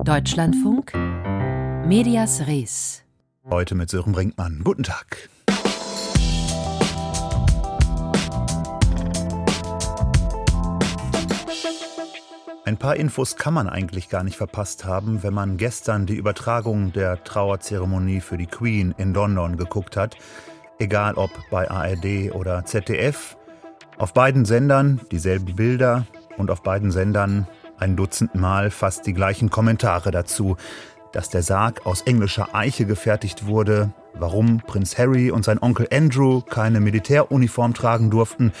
Deutschlandfunk Medias Res. Heute mit Sören Brinkmann. Guten Tag. Ein paar Infos kann man eigentlich gar nicht verpasst haben, wenn man gestern die Übertragung der Trauerzeremonie für die Queen in London geguckt hat. Egal ob bei ARD oder ZDF. Auf beiden Sendern dieselben Bilder und auf beiden Sendern ein Dutzend Mal fast die gleichen Kommentare dazu. Dass der Sarg aus englischer Eiche gefertigt wurde, warum Prinz Harry und sein Onkel Andrew keine Militäruniform tragen durften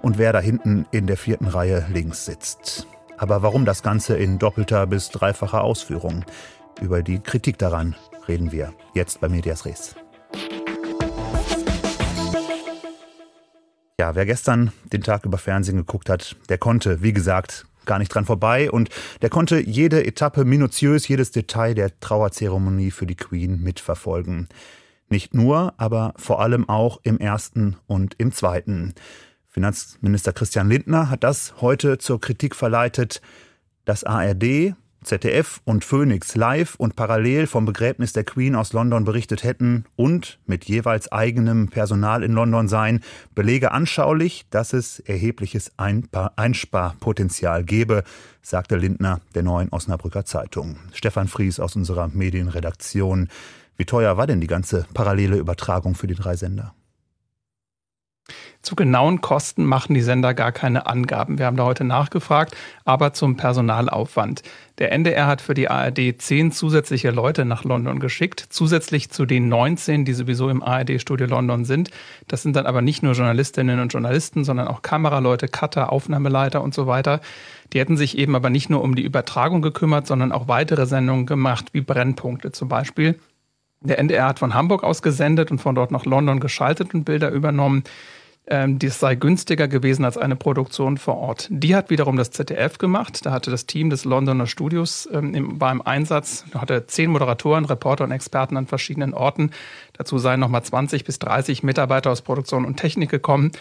und wer da hinten in der vierten Reihe links sitzt. Aber warum das Ganze in doppelter bis dreifacher Ausführung? Über die Kritik daran reden wir jetzt bei Medias Res. Ja, wer gestern den Tag über Fernsehen geguckt hat, der konnte, wie gesagt, gar nicht dran vorbei und der konnte jede Etappe minutiös, jedes Detail der Trauerzeremonie für die Queen mitverfolgen. Nicht nur, aber vor allem auch im ersten und im zweiten. Finanzminister Christian Lindner hat das heute zur Kritik verleitet. Das ARD, ZDF und Phoenix live und parallel vom Begräbnis der Queen aus London berichtet hätten und mit jeweils eigenem Personal in London seien, belege anschaulich, dass es erhebliches Einsparpotenzial gebe, sagte Lindner der neuen Osnabrücker Zeitung. Stefan Fries aus unserer Medienredaktion. Wie teuer war denn die ganze parallele Übertragung für die drei Sender? Zu genauen Kosten machen die Sender gar keine Angaben. Wir haben da heute nachgefragt, aber zum Personalaufwand. Der NDR hat für die ARD zehn zusätzliche Leute nach London geschickt, zusätzlich zu den 19, die sowieso im ARD-Studio London sind. Das sind dann aber nicht nur Journalistinnen und Journalisten, sondern auch Kameraleute, Cutter, Aufnahmeleiter und so weiter. Die hätten sich eben aber nicht nur um die Übertragung gekümmert, sondern auch weitere Sendungen gemacht, wie Brennpunkte zum Beispiel. Der NDR hat von Hamburg aus gesendet und von dort nach London geschaltet und Bilder übernommen ähm, dies sei günstiger gewesen als eine Produktion vor Ort. Die hat wiederum das ZDF gemacht. Da hatte das Team des Londoner Studios ähm, im, war Einsatz, da hatte zehn Moderatoren, Reporter und Experten an verschiedenen Orten. Dazu seien nochmal 20 bis 30 Mitarbeiter aus Produktion und Technik gekommen.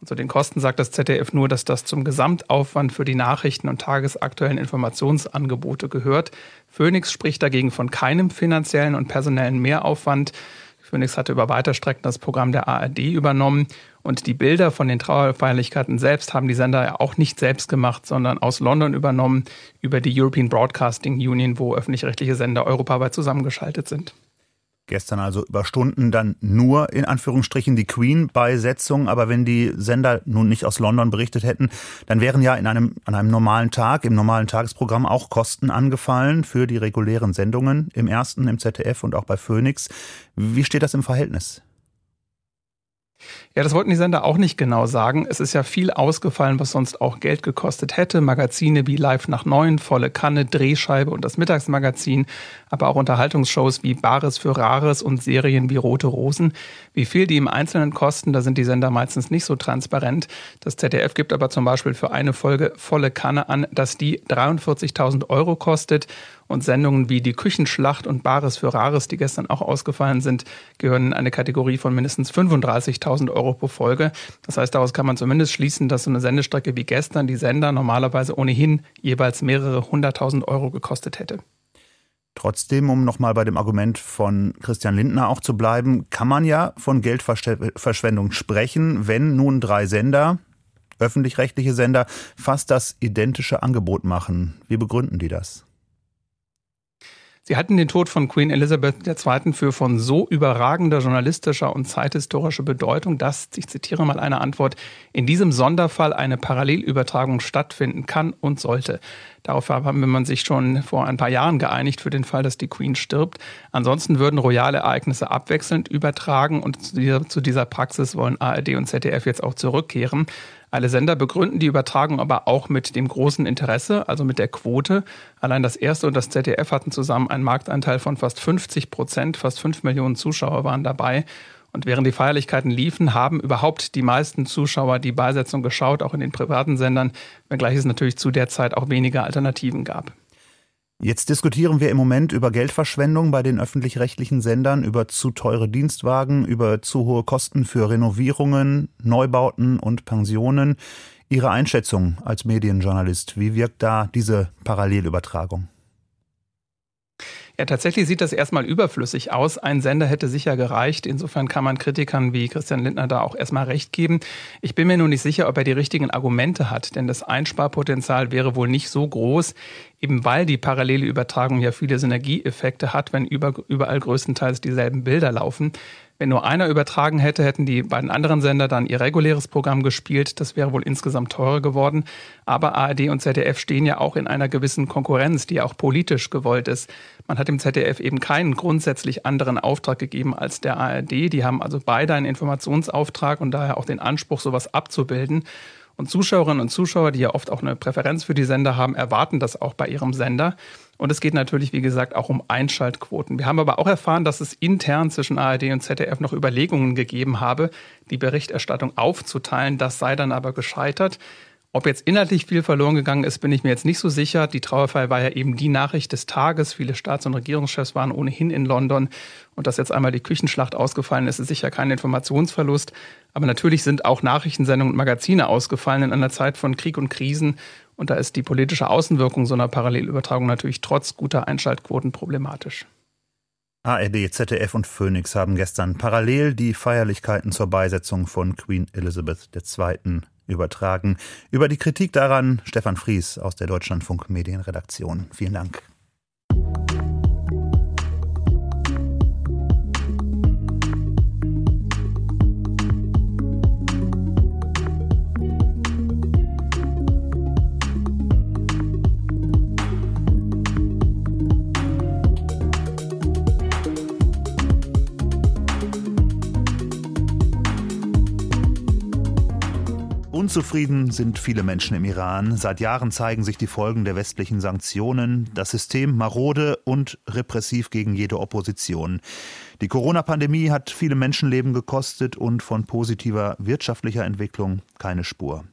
Und zu den Kosten sagt das ZDF nur, dass das zum Gesamtaufwand für die Nachrichten und tagesaktuellen Informationsangebote gehört. Phoenix spricht dagegen von keinem finanziellen und personellen Mehraufwand. Phoenix hatte über weite Strecken das Programm der ARD übernommen und die Bilder von den Trauerfeierlichkeiten selbst haben die Sender ja auch nicht selbst gemacht, sondern aus London übernommen über die European Broadcasting Union, wo öffentlich-rechtliche Sender europaweit zusammengeschaltet sind. Gestern also über Stunden dann nur in Anführungsstrichen die Queen-Beisetzung. Aber wenn die Sender nun nicht aus London berichtet hätten, dann wären ja in einem, an einem normalen Tag, im normalen Tagesprogramm auch Kosten angefallen für die regulären Sendungen im ersten, im ZDF und auch bei Phoenix. Wie steht das im Verhältnis? Ja, das wollten die Sender auch nicht genau sagen. Es ist ja viel ausgefallen, was sonst auch Geld gekostet hätte. Magazine wie Live nach Neun, Volle Kanne, Drehscheibe und das Mittagsmagazin, aber auch Unterhaltungsshows wie Bares für Rares und Serien wie Rote Rosen. Wie viel die im Einzelnen kosten, da sind die Sender meistens nicht so transparent. Das ZDF gibt aber zum Beispiel für eine Folge Volle Kanne an, dass die 43.000 Euro kostet und Sendungen wie die Küchenschlacht und Bares für Rares, die gestern auch ausgefallen sind, gehören in eine Kategorie von mindestens 35.000 Euro pro Folge. Das heißt, daraus kann man zumindest schließen, dass so eine Sendestrecke wie gestern die Sender normalerweise ohnehin jeweils mehrere hunderttausend Euro gekostet hätte. Trotzdem, um nochmal bei dem Argument von Christian Lindner auch zu bleiben, kann man ja von Geldverschwendung sprechen, wenn nun drei Sender, öffentlich-rechtliche Sender, fast das identische Angebot machen. Wie begründen die das? Sie hatten den Tod von Queen Elizabeth II. für von so überragender journalistischer und zeithistorischer Bedeutung, dass, ich zitiere mal eine Antwort, in diesem Sonderfall eine Parallelübertragung stattfinden kann und sollte. Darauf haben wir sich schon vor ein paar Jahren geeinigt für den Fall, dass die Queen stirbt. Ansonsten würden royale Ereignisse abwechselnd übertragen und zu dieser, zu dieser Praxis wollen ARD und ZDF jetzt auch zurückkehren. Alle Sender begründen die Übertragung aber auch mit dem großen Interesse, also mit der Quote. Allein das erste und das ZDF hatten zusammen einen Marktanteil von fast 50 Prozent, fast fünf Millionen Zuschauer waren dabei. Und während die Feierlichkeiten liefen, haben überhaupt die meisten Zuschauer die Beisetzung geschaut, auch in den privaten Sendern, wenngleich es natürlich zu der Zeit auch weniger Alternativen gab. Jetzt diskutieren wir im Moment über Geldverschwendung bei den öffentlich-rechtlichen Sendern, über zu teure Dienstwagen, über zu hohe Kosten für Renovierungen, Neubauten und Pensionen. Ihre Einschätzung als Medienjournalist, wie wirkt da diese Parallelübertragung? Ja, tatsächlich sieht das erstmal überflüssig aus. Ein Sender hätte sicher gereicht. Insofern kann man Kritikern wie Christian Lindner da auch erstmal recht geben. Ich bin mir nur nicht sicher, ob er die richtigen Argumente hat, denn das Einsparpotenzial wäre wohl nicht so groß, eben weil die parallele Übertragung ja viele Synergieeffekte hat, wenn überall größtenteils dieselben Bilder laufen. Wenn nur einer übertragen hätte, hätten die beiden anderen Sender dann ihr reguläres Programm gespielt. Das wäre wohl insgesamt teurer geworden. Aber ARD und ZDF stehen ja auch in einer gewissen Konkurrenz, die auch politisch gewollt ist. Man hat dem ZDF eben keinen grundsätzlich anderen Auftrag gegeben als der ARD. Die haben also beide einen Informationsauftrag und daher auch den Anspruch, sowas abzubilden. Und Zuschauerinnen und Zuschauer, die ja oft auch eine Präferenz für die Sender haben, erwarten das auch bei ihrem Sender. Und es geht natürlich, wie gesagt, auch um Einschaltquoten. Wir haben aber auch erfahren, dass es intern zwischen ARD und ZDF noch Überlegungen gegeben habe, die Berichterstattung aufzuteilen. Das sei dann aber gescheitert. Ob jetzt inhaltlich viel verloren gegangen ist, bin ich mir jetzt nicht so sicher. Die Trauerfeier war ja eben die Nachricht des Tages. Viele Staats- und Regierungschefs waren ohnehin in London. Und dass jetzt einmal die Küchenschlacht ausgefallen ist, ist sicher kein Informationsverlust. Aber natürlich sind auch Nachrichtensendungen und Magazine ausgefallen in einer Zeit von Krieg und Krisen. Und da ist die politische Außenwirkung so einer Parallelübertragung natürlich trotz guter Einschaltquoten problematisch. ARD, ZDF und Phoenix haben gestern parallel die Feierlichkeiten zur Beisetzung von Queen Elizabeth II. Übertragen. Über die Kritik daran Stefan Fries aus der Deutschlandfunk Medienredaktion. Vielen Dank. Unzufrieden sind viele Menschen im Iran. Seit Jahren zeigen sich die Folgen der westlichen Sanktionen, das System marode und repressiv gegen jede Opposition. Die Corona-Pandemie hat viele Menschenleben gekostet und von positiver wirtschaftlicher Entwicklung keine Spur.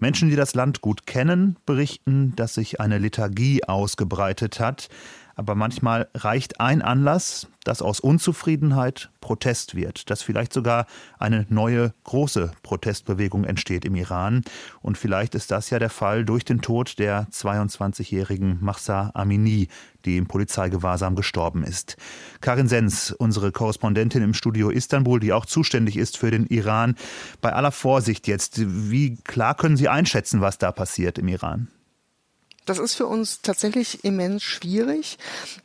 Menschen, die das Land gut kennen, berichten, dass sich eine Lethargie ausgebreitet hat, aber manchmal reicht ein Anlass, dass aus Unzufriedenheit Protest wird, dass vielleicht sogar eine neue große Protestbewegung entsteht im Iran. Und vielleicht ist das ja der Fall durch den Tod der 22-jährigen Mahsa Amini, die im Polizeigewahrsam gestorben ist. Karin Sens, unsere Korrespondentin im Studio Istanbul, die auch zuständig ist für den Iran. Bei aller Vorsicht jetzt, wie klar können Sie einschätzen, was da passiert im Iran? Das ist für uns tatsächlich immens schwierig,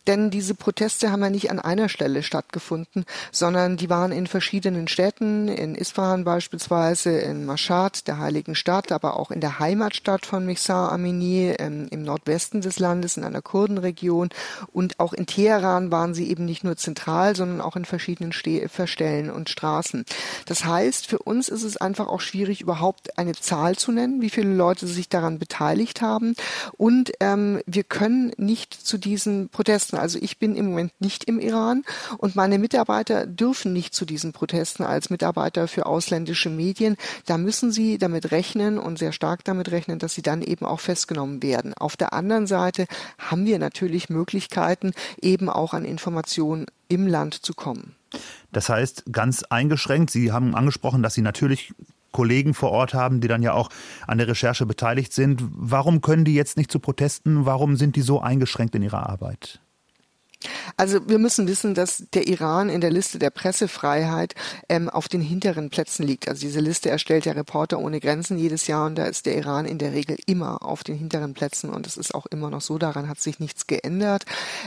denn diese Proteste haben ja nicht an einer Stelle stattgefunden, sondern die waren in verschiedenen Städten, in Isfahan beispielsweise, in Mashhad, der heiligen Stadt, aber auch in der Heimatstadt von Mihsar Amini ähm, im Nordwesten des Landes, in einer Kurdenregion und auch in Teheran waren sie eben nicht nur zentral, sondern auch in verschiedenen Ste Verstellen und Straßen. Das heißt, für uns ist es einfach auch schwierig, überhaupt eine Zahl zu nennen, wie viele Leute sich daran beteiligt haben. Und und ähm, wir können nicht zu diesen Protesten, also ich bin im Moment nicht im Iran und meine Mitarbeiter dürfen nicht zu diesen Protesten als Mitarbeiter für ausländische Medien. Da müssen sie damit rechnen und sehr stark damit rechnen, dass sie dann eben auch festgenommen werden. Auf der anderen Seite haben wir natürlich Möglichkeiten, eben auch an Informationen im Land zu kommen. Das heißt, ganz eingeschränkt, Sie haben angesprochen, dass Sie natürlich Kollegen vor Ort haben, die dann ja auch an der Recherche beteiligt sind. Warum können die jetzt nicht zu Protesten? Warum sind die so eingeschränkt in ihrer Arbeit? Also wir müssen wissen, dass der Iran in der Liste der Pressefreiheit ähm, auf den hinteren Plätzen liegt. Also diese Liste erstellt der Reporter ohne Grenzen jedes Jahr und da ist der Iran in der Regel immer auf den hinteren Plätzen und es ist auch immer noch so, daran hat sich nichts geändert.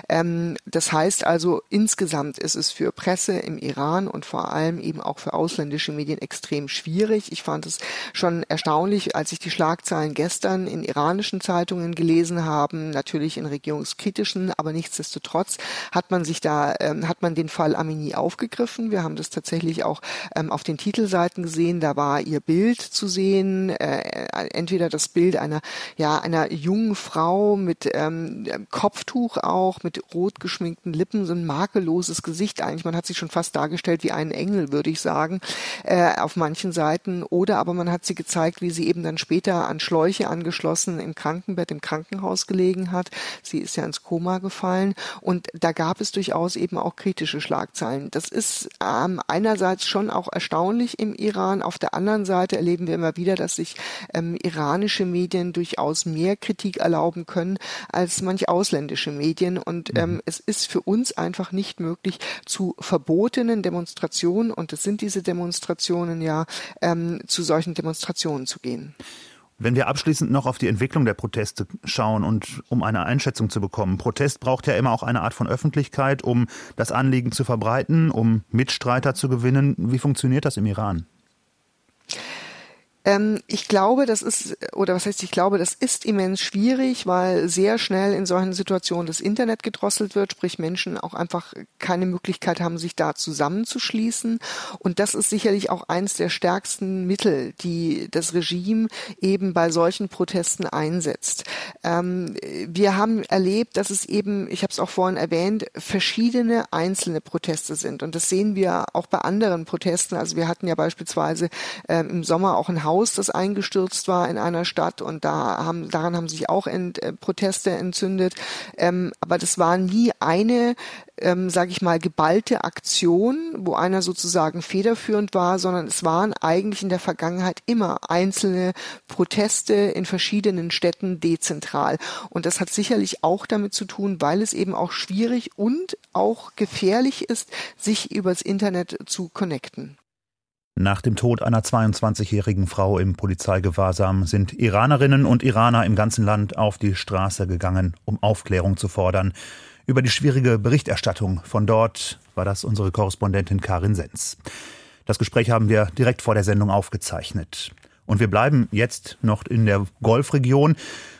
Ähm, das heißt also, insgesamt ist es für Presse im Iran und vor allem eben auch für ausländische Medien extrem schwierig. Ich fand es schon erstaunlich, als ich die Schlagzeilen gestern in iranischen Zeitungen gelesen habe, natürlich in regierungskritischen, aber nichtsdestotrotz hat man sich da, ähm, hat man den Fall Amini aufgegriffen. Wir haben das tatsächlich auch ähm, auf den Titelseiten gesehen. Da war ihr Bild zu sehen, äh, entweder das Bild einer, ja, einer jungen Frau mit ähm, Kopftuch auch, mit rot geschminkten Lippen, so ein makelloses Gesicht eigentlich. Man hat sie schon fast dargestellt wie einen Engel, würde ich sagen, äh, auf manchen Seiten. Oder aber man hat sie gezeigt, wie sie eben dann später an Schläuche angeschlossen im Krankenbett im Krankenhaus gelegen hat. Sie ist ja ins Koma gefallen und da gab es durchaus eben auch kritische Schlagzeilen. Das ist ähm, einerseits schon auch erstaunlich im Iran. Auf der anderen Seite erleben wir immer wieder, dass sich ähm, iranische Medien durchaus mehr Kritik erlauben können als manch ausländische Medien. Und ähm, mhm. es ist für uns einfach nicht möglich, zu verbotenen Demonstrationen, und es sind diese Demonstrationen ja, ähm, zu solchen Demonstrationen zu gehen. Wenn wir abschließend noch auf die Entwicklung der Proteste schauen und um eine Einschätzung zu bekommen, Protest braucht ja immer auch eine Art von Öffentlichkeit, um das Anliegen zu verbreiten, um Mitstreiter zu gewinnen. Wie funktioniert das im Iran? Ähm, ich glaube, das ist, oder was heißt, ich glaube, das ist immens schwierig, weil sehr schnell in solchen Situationen das Internet gedrosselt wird, sprich Menschen auch einfach keine Möglichkeit haben, sich da zusammenzuschließen. Und das ist sicherlich auch eines der stärksten Mittel, die das Regime eben bei solchen Protesten einsetzt. Ähm, wir haben erlebt, dass es eben, ich habe es auch vorhin erwähnt, verschiedene einzelne Proteste sind. Und das sehen wir auch bei anderen Protesten. Also wir hatten ja beispielsweise ähm, im Sommer auch ein Haus, das eingestürzt war in einer Stadt und da haben, daran haben sich auch ent, äh, Proteste entzündet. Ähm, aber das war nie eine ähm, sage ich mal, geballte Aktion, wo einer sozusagen federführend war, sondern es waren eigentlich in der Vergangenheit immer einzelne Proteste in verschiedenen Städten dezentral. Und das hat sicherlich auch damit zu tun, weil es eben auch schwierig und auch gefährlich ist, sich übers Internet zu connecten. Nach dem Tod einer 22-jährigen Frau im Polizeigewahrsam sind Iranerinnen und Iraner im ganzen Land auf die Straße gegangen, um Aufklärung zu fordern. Über die schwierige Berichterstattung von dort war das unsere Korrespondentin Karin Sens. Das Gespräch haben wir direkt vor der Sendung aufgezeichnet. Und wir bleiben jetzt noch in der Golfregion.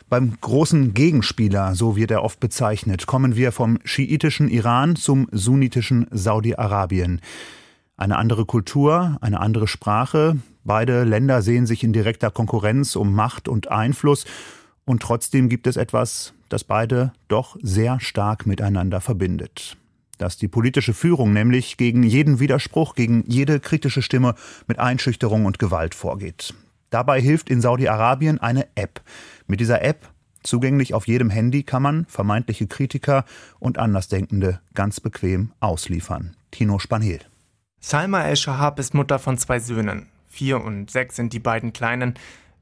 Beim großen Gegenspieler, so wird er oft bezeichnet, kommen wir vom schiitischen Iran zum sunnitischen Saudi-Arabien. Eine andere Kultur, eine andere Sprache. Beide Länder sehen sich in direkter Konkurrenz um Macht und Einfluss. Und trotzdem gibt es etwas, das beide doch sehr stark miteinander verbindet. Dass die politische Führung nämlich gegen jeden Widerspruch, gegen jede kritische Stimme mit Einschüchterung und Gewalt vorgeht. Dabei hilft in Saudi-Arabien eine App. Mit dieser App, zugänglich auf jedem Handy, kann man vermeintliche Kritiker und Andersdenkende ganz bequem ausliefern. Tino Spanhel. Salma El-Shahab ist Mutter von zwei Söhnen. Vier und sechs sind die beiden Kleinen.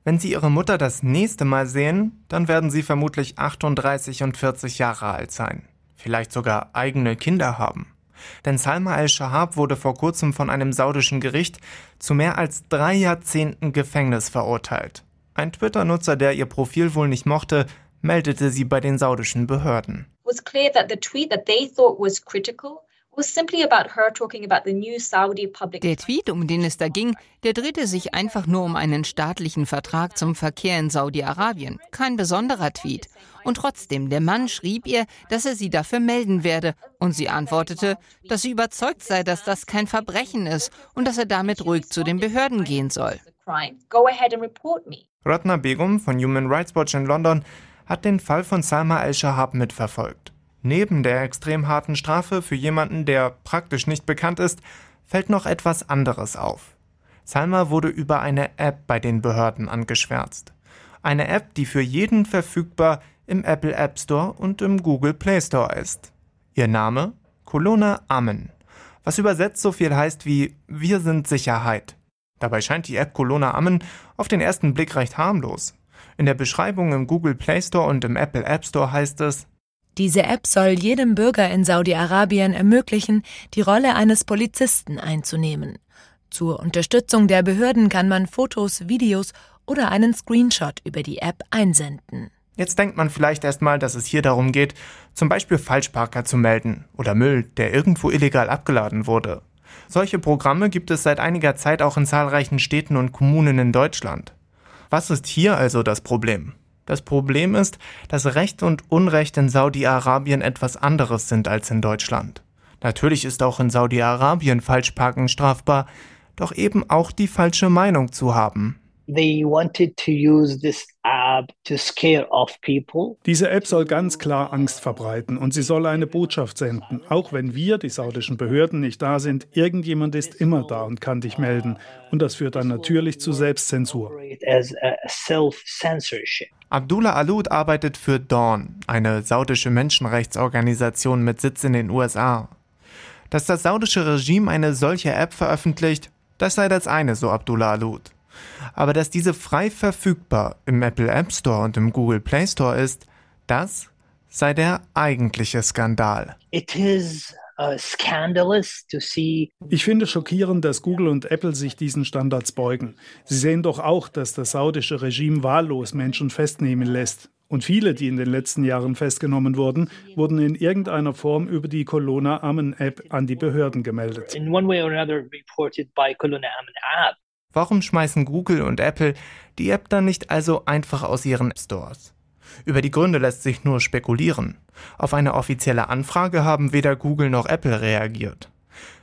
Wenn Sie Ihre Mutter das nächste Mal sehen, dann werden Sie vermutlich 38 und 40 Jahre alt sein. Vielleicht sogar eigene Kinder haben. Denn Salma al-Shahab wurde vor kurzem von einem saudischen Gericht zu mehr als drei Jahrzehnten Gefängnis verurteilt. Ein Twitter-Nutzer, der ihr Profil wohl nicht mochte, meldete sie bei den saudischen Behörden. Was clear that the tweet that they thought was critical der Tweet, um den es da ging, der drehte sich einfach nur um einen staatlichen Vertrag zum Verkehr in Saudi-Arabien. Kein besonderer Tweet. Und trotzdem, der Mann schrieb ihr, dass er sie dafür melden werde. Und sie antwortete, dass sie überzeugt sei, dass das kein Verbrechen ist und dass er damit ruhig zu den Behörden gehen soll. Ratna Begum von Human Rights Watch in London hat den Fall von Salma al-Shahab mitverfolgt. Neben der extrem harten Strafe für jemanden, der praktisch nicht bekannt ist, fällt noch etwas anderes auf. Salma wurde über eine App bei den Behörden angeschwärzt. Eine App, die für jeden verfügbar im Apple App Store und im Google Play Store ist. Ihr Name? Colonna Amen. Was übersetzt so viel heißt wie Wir sind Sicherheit. Dabei scheint die App Colonna Amen auf den ersten Blick recht harmlos. In der Beschreibung im Google Play Store und im Apple App Store heißt es, diese App soll jedem Bürger in Saudi-Arabien ermöglichen, die Rolle eines Polizisten einzunehmen. Zur Unterstützung der Behörden kann man Fotos, Videos oder einen Screenshot über die App einsenden. Jetzt denkt man vielleicht erstmal, dass es hier darum geht, zum Beispiel Falschparker zu melden oder Müll, der irgendwo illegal abgeladen wurde. Solche Programme gibt es seit einiger Zeit auch in zahlreichen Städten und Kommunen in Deutschland. Was ist hier also das Problem? Das Problem ist, dass Recht und Unrecht in Saudi-Arabien etwas anderes sind als in Deutschland. Natürlich ist auch in Saudi-Arabien Falschparken strafbar, doch eben auch die falsche Meinung zu haben. they wanted to use this app Diese App soll ganz klar Angst verbreiten und sie soll eine Botschaft senden. Auch wenn wir, die saudischen Behörden, nicht da sind, irgendjemand ist immer da und kann dich melden. Und das führt dann natürlich zu Selbstzensur. Abdullah Alud arbeitet für Dawn, eine saudische Menschenrechtsorganisation mit Sitz in den USA. Dass das saudische Regime eine solche App veröffentlicht, das sei das eine, so Abdullah Alud. Aber dass diese frei verfügbar im Apple App Store und im Google Play Store ist, das sei der eigentliche Skandal. It is uh, ich finde schockierend, dass Google und Apple sich diesen Standards beugen. Sie sehen doch auch, dass das saudische Regime wahllos Menschen festnehmen lässt. Und viele, die in den letzten Jahren festgenommen wurden, wurden in irgendeiner Form über die Colonna Amen App an die Behörden gemeldet. Warum schmeißen Google und Apple die App dann nicht also einfach aus ihren Stores? Über die Gründe lässt sich nur spekulieren. Auf eine offizielle Anfrage haben weder Google noch Apple reagiert.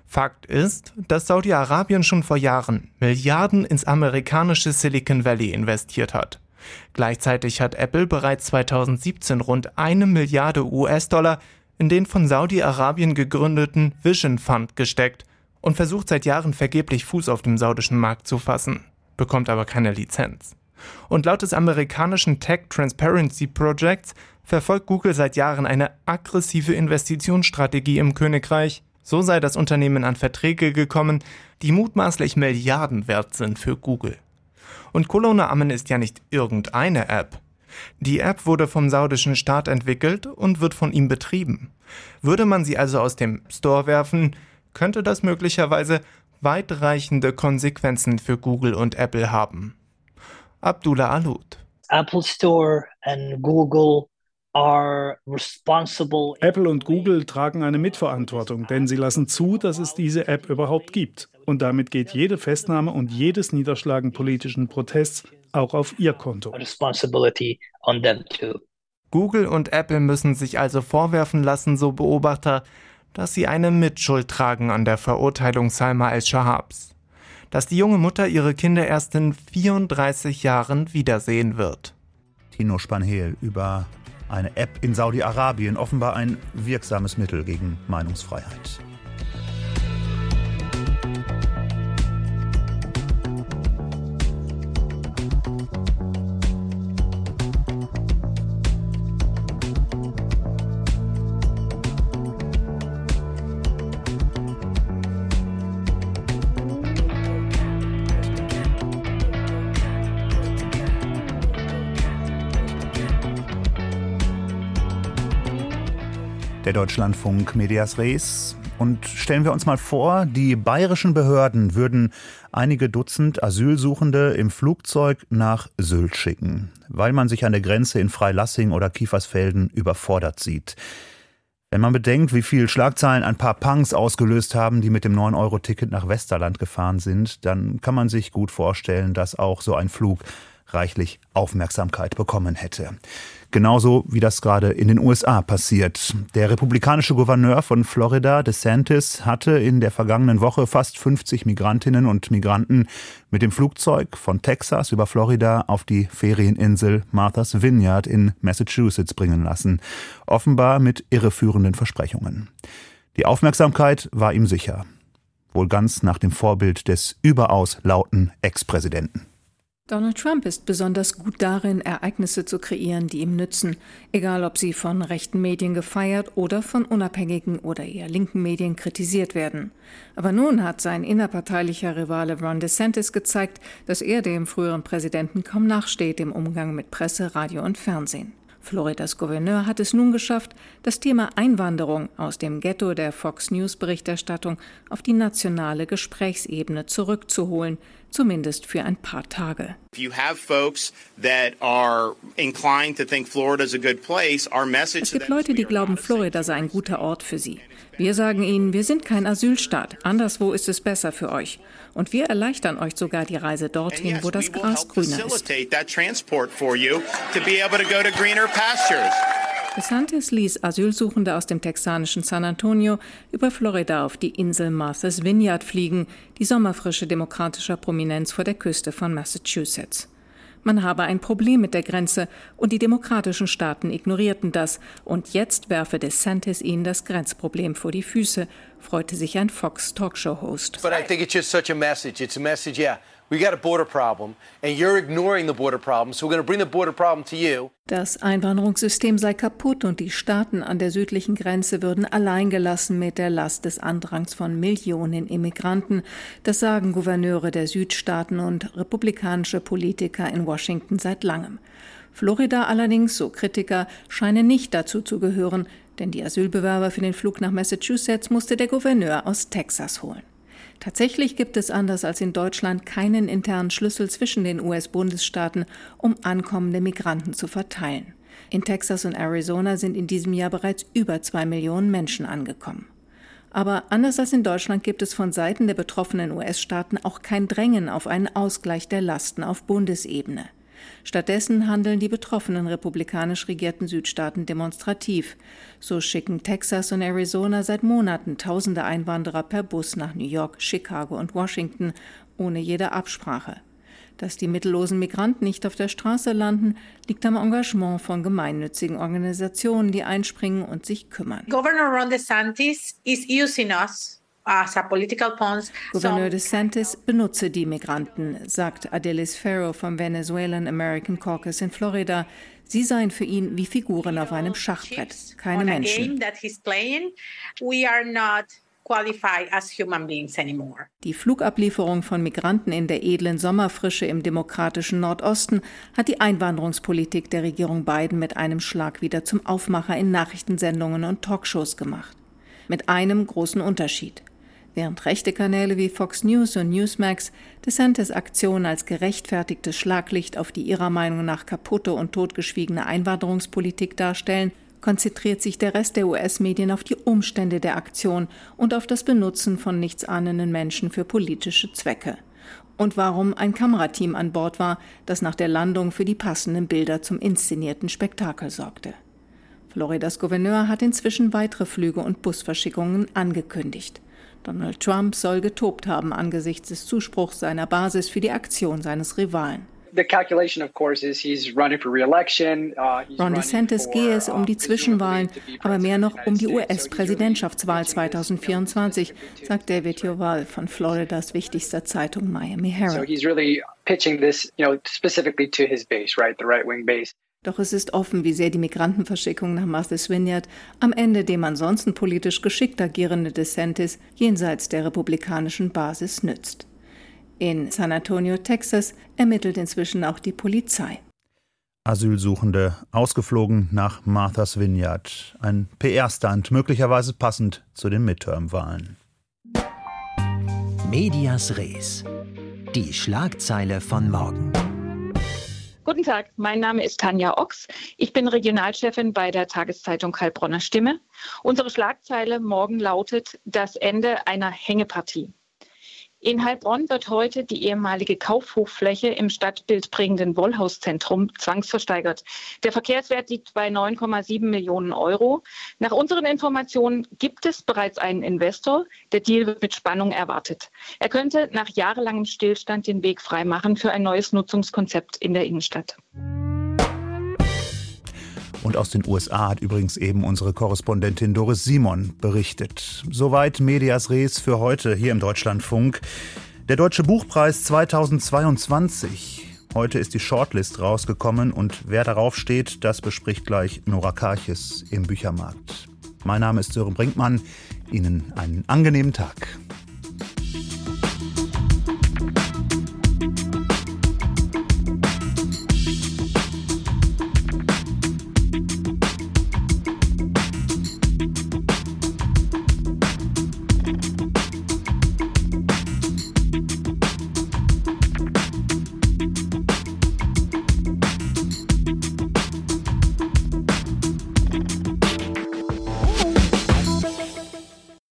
Fakt ist, dass Saudi-Arabien schon vor Jahren Milliarden ins amerikanische Silicon Valley investiert hat. Gleichzeitig hat Apple bereits 2017 rund eine Milliarde US-Dollar in den von Saudi-Arabien gegründeten Vision Fund gesteckt und versucht seit Jahren vergeblich Fuß auf dem saudischen Markt zu fassen, bekommt aber keine Lizenz. Und laut des amerikanischen Tech Transparency Projects verfolgt Google seit Jahren eine aggressive Investitionsstrategie im Königreich. So sei das Unternehmen an Verträge gekommen, die mutmaßlich Milliarden wert sind für Google. Und Colonna Ammen ist ja nicht irgendeine App. Die App wurde vom saudischen Staat entwickelt und wird von ihm betrieben. Würde man sie also aus dem Store werfen, könnte das möglicherweise weitreichende Konsequenzen für Google und Apple haben. Abdullah Alud. Apple Store and Google Apple und Google tragen eine Mitverantwortung, denn sie lassen zu, dass es diese App überhaupt gibt. Und damit geht jede Festnahme und jedes Niederschlagen politischen Protests auch auf ihr Konto. Google und Apple müssen sich also vorwerfen lassen, so Beobachter, dass sie eine Mitschuld tragen an der Verurteilung Salma el-Shahabs. Dass die junge Mutter ihre Kinder erst in 34 Jahren wiedersehen wird. Tino Spanhel über eine App in Saudi-Arabien, offenbar ein wirksames Mittel gegen Meinungsfreiheit. Der Deutschlandfunk Medias Res. Und stellen wir uns mal vor, die bayerischen Behörden würden einige Dutzend Asylsuchende im Flugzeug nach Sylt schicken, weil man sich an der Grenze in Freilassing oder Kiefersfelden überfordert sieht. Wenn man bedenkt, wie viel Schlagzeilen ein paar Punks ausgelöst haben, die mit dem 9-Euro-Ticket nach Westerland gefahren sind, dann kann man sich gut vorstellen, dass auch so ein Flug reichlich Aufmerksamkeit bekommen hätte. Genauso wie das gerade in den USA passiert. Der republikanische Gouverneur von Florida, DeSantis, hatte in der vergangenen Woche fast 50 Migrantinnen und Migranten mit dem Flugzeug von Texas über Florida auf die Ferieninsel Martha's Vineyard in Massachusetts bringen lassen. Offenbar mit irreführenden Versprechungen. Die Aufmerksamkeit war ihm sicher. Wohl ganz nach dem Vorbild des überaus lauten Ex-Präsidenten. Donald Trump ist besonders gut darin, Ereignisse zu kreieren, die ihm nützen, egal ob sie von rechten Medien gefeiert oder von unabhängigen oder eher linken Medien kritisiert werden. Aber nun hat sein innerparteilicher Rivale Ron DeSantis gezeigt, dass er dem früheren Präsidenten kaum nachsteht im Umgang mit Presse, Radio und Fernsehen. Floridas Gouverneur hat es nun geschafft, das Thema Einwanderung aus dem Ghetto der Fox News Berichterstattung auf die nationale Gesprächsebene zurückzuholen, zumindest für ein paar Tage. Es gibt Leute, die glauben, Florida sei ein guter Ort für sie. Wir sagen ihnen, wir sind kein Asylstaat, anderswo ist es besser für euch. Und wir erleichtern euch sogar die Reise dorthin, wo das Gras grüner ist. DeSantis ließ Asylsuchende aus dem texanischen San Antonio über Florida auf die Insel Martha's Vineyard fliegen, die Sommerfrische demokratischer Prominenz vor der Küste von Massachusetts. Man habe ein Problem mit der Grenze und die demokratischen Staaten ignorierten das. Und jetzt werfe DeSantis ihnen das Grenzproblem vor die Füße, freute sich ein Fox Talkshow-Host. But I think it's just such a message. It's a message, yeah. We got a border problem and you're ignoring the border problem, so we're going to bring the border problem to you. Das Einwanderungssystem sei kaputt und die Staaten an der südlichen Grenze würden alleingelassen mit der Last des Andrangs von Millionen Immigranten. Das sagen Gouverneure der Südstaaten und republikanische Politiker in Washington seit langem. Florida allerdings, so Kritiker, scheine nicht dazu zu gehören, denn die Asylbewerber für den Flug nach Massachusetts musste der Gouverneur aus Texas holen. Tatsächlich gibt es anders als in Deutschland keinen internen Schlüssel zwischen den US-Bundesstaaten, um ankommende Migranten zu verteilen. In Texas und Arizona sind in diesem Jahr bereits über zwei Millionen Menschen angekommen. Aber anders als in Deutschland gibt es von Seiten der betroffenen US-Staaten auch kein Drängen auf einen Ausgleich der Lasten auf Bundesebene. Stattdessen handeln die betroffenen republikanisch regierten Südstaaten demonstrativ. So schicken Texas und Arizona seit Monaten tausende Einwanderer per Bus nach New York, Chicago und Washington, ohne jede Absprache. Dass die mittellosen Migranten nicht auf der Straße landen, liegt am Engagement von gemeinnützigen Organisationen, die einspringen und sich kümmern. Governor Ron DeSantis is using us Gouverneur DeSantis benutze die Migranten, sagt Adelis Farrow vom Venezuelan American Caucus in Florida. Sie seien für ihn wie Figuren auf einem Schachbrett, keine Menschen. Die Flugablieferung von Migranten in der edlen Sommerfrische im demokratischen Nordosten hat die Einwanderungspolitik der Regierung Biden mit einem Schlag wieder zum Aufmacher in Nachrichtensendungen und Talkshows gemacht. Mit einem großen Unterschied. Während rechte Kanäle wie Fox News und Newsmax DeSantis Aktion als gerechtfertigtes Schlaglicht auf die ihrer Meinung nach kaputte und totgeschwiegene Einwanderungspolitik darstellen, konzentriert sich der Rest der US-Medien auf die Umstände der Aktion und auf das Benutzen von nichtsahnenden Menschen für politische Zwecke. Und warum ein Kamerateam an Bord war, das nach der Landung für die passenden Bilder zum inszenierten Spektakel sorgte. Floridas Gouverneur hat inzwischen weitere Flüge und Busverschickungen angekündigt. Donald Trump soll getobt haben angesichts des Zuspruchs seiner Basis für die Aktion seines Rivalen. Uh, Ron DeSantis gehe es um die uh, Zwischenwahlen, aber mehr noch um die US-Präsidentschaftswahl 2024, sagt David Joval von Floridas wichtigster Zeitung Miami Herald. Doch es ist offen, wie sehr die Migrantenverschickung nach Martha's Vineyard am Ende dem ansonsten politisch geschickt agierende DeSantis jenseits der republikanischen Basis nützt. In San Antonio, Texas, ermittelt inzwischen auch die Polizei. Asylsuchende ausgeflogen nach Martha's Vineyard. Ein PR-Stand, möglicherweise passend zu den Midterm-Wahlen. Medias Res. Die Schlagzeile von morgen. Guten Tag, mein Name ist Tanja Ochs. Ich bin Regionalchefin bei der Tageszeitung Heilbronner Stimme. Unsere Schlagzeile morgen lautet Das Ende einer Hängepartie. In Heilbronn wird heute die ehemalige Kaufhoffläche im stadtbildprägenden Wollhauszentrum zwangsversteigert. Der Verkehrswert liegt bei 9,7 Millionen Euro. Nach unseren Informationen gibt es bereits einen Investor. Der Deal wird mit Spannung erwartet. Er könnte nach jahrelangem Stillstand den Weg freimachen für ein neues Nutzungskonzept in der Innenstadt. Und aus den USA hat übrigens eben unsere Korrespondentin Doris Simon berichtet. Soweit Medias Res für heute hier im Deutschlandfunk. Der Deutsche Buchpreis 2022. Heute ist die Shortlist rausgekommen und wer darauf steht, das bespricht gleich Nora Karches im Büchermarkt. Mein Name ist Sören Brinkmann. Ihnen einen angenehmen Tag.